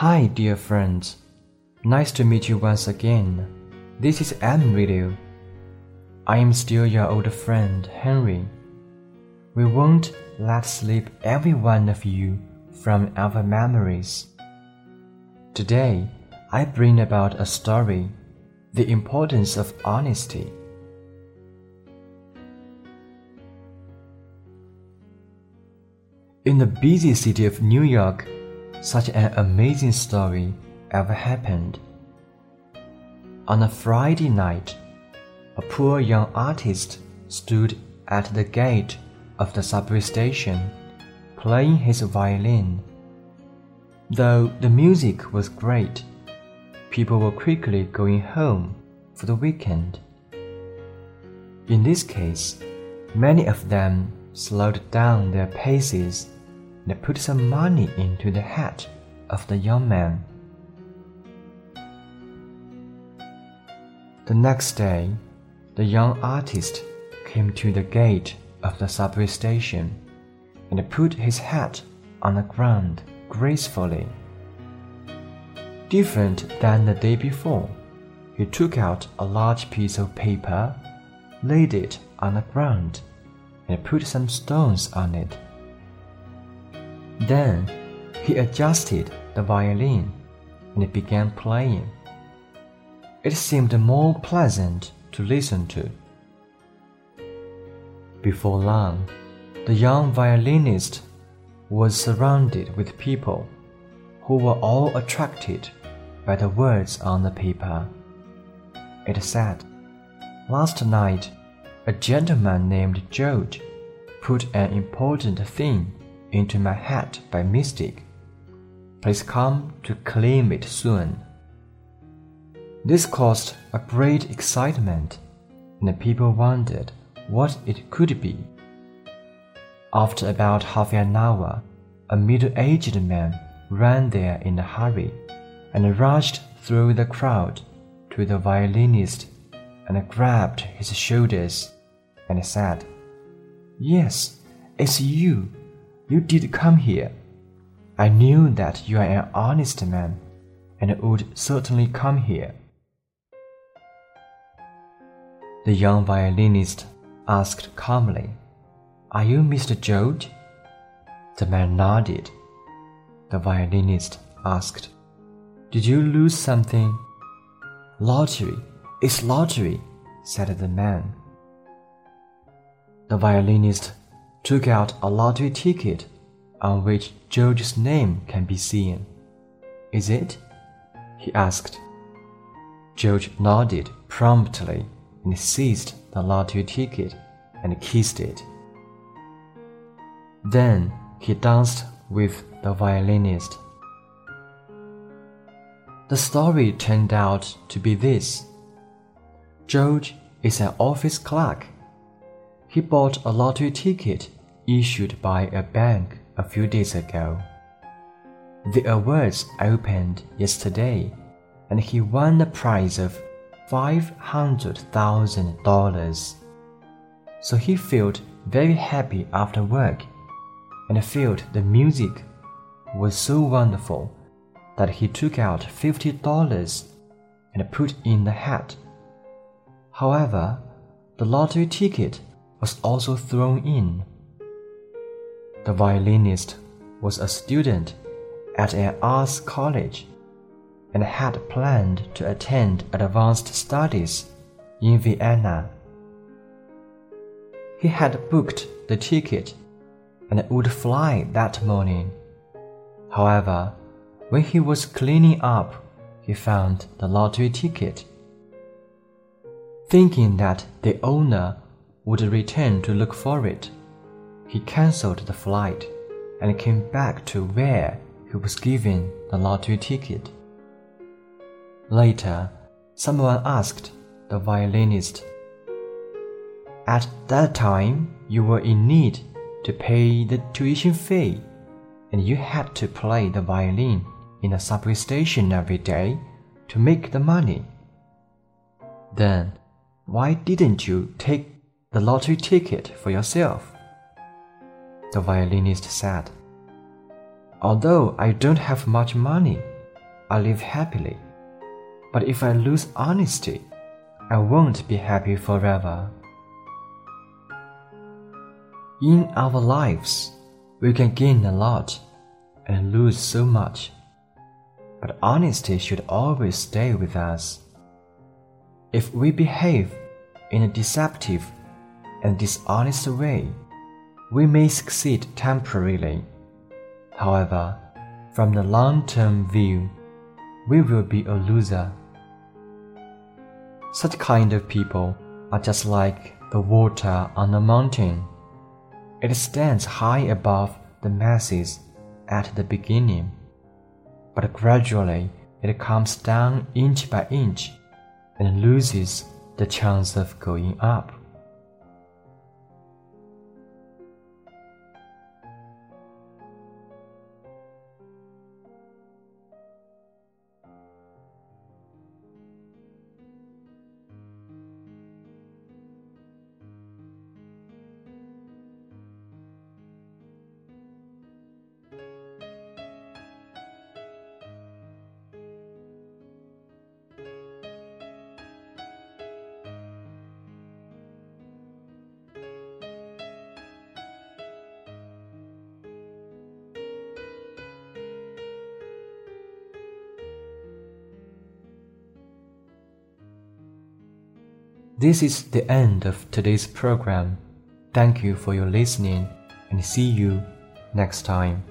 Hi, dear friends. Nice to meet you once again. This is M Radio. I am still your old friend, Henry. We won't let sleep every one of you from our memories. Today, I bring about a story The Importance of Honesty. In the busy city of New York, such an amazing story ever happened. On a Friday night, a poor young artist stood at the gate of the subway station, playing his violin. Though the music was great, people were quickly going home for the weekend. In this case, many of them slowed down their paces and put some money into the hat of the young man. The next day, the young artist came to the gate of the subway station and put his hat on the ground gracefully. Different than the day before, he took out a large piece of paper, laid it on the ground, and put some stones on it. Then he adjusted the violin and began playing. It seemed more pleasant to listen to. Before long, the young violinist was surrounded with people who were all attracted by the words on the paper. It said, Last night, a gentleman named George put an important thing into my hat by mistake. Please come to claim it soon. This caused a great excitement, and the people wondered what it could be. After about half an hour, a middle aged man ran there in a hurry and rushed through the crowd to the violinist and grabbed his shoulders and said, Yes, it's you. You did come here. I knew that you are an honest man and would certainly come here. The young violinist asked calmly, Are you Mr. George? The man nodded. The violinist asked, Did you lose something? Lottery, it's lottery, said the man. The violinist took out a lottery ticket on which George's name can be seen. Is it? he asked. George nodded promptly and seized the lottery ticket and kissed it. Then he danced with the violinist. The story turned out to be this George is an office clerk. He bought a lottery ticket issued by a bank a few days ago. The awards opened yesterday, and he won a prize of $500,000. So he felt very happy after work and felt the music was so wonderful that he took out $50 and put in the hat. However, the lottery ticket was also thrown in. The violinist was a student at an arts college and had planned to attend advanced studies in Vienna. He had booked the ticket and would fly that morning. However, when he was cleaning up, he found the lottery ticket. Thinking that the owner would return to look for it, he cancelled the flight and came back to where he was given the lottery ticket. Later, someone asked the violinist, At that time, you were in need to pay the tuition fee, and you had to play the violin in a subway station every day to make the money. Then, why didn't you take the lottery ticket for yourself? The violinist said, Although I don't have much money, I live happily. But if I lose honesty, I won't be happy forever. In our lives, we can gain a lot and lose so much. But honesty should always stay with us. If we behave in a deceptive and dishonest way, we may succeed temporarily. However, from the long term view, we will be a loser. Such kind of people are just like the water on a mountain. It stands high above the masses at the beginning, but gradually it comes down inch by inch and loses the chance of going up. This is the end of today's program. Thank you for your listening and see you next time.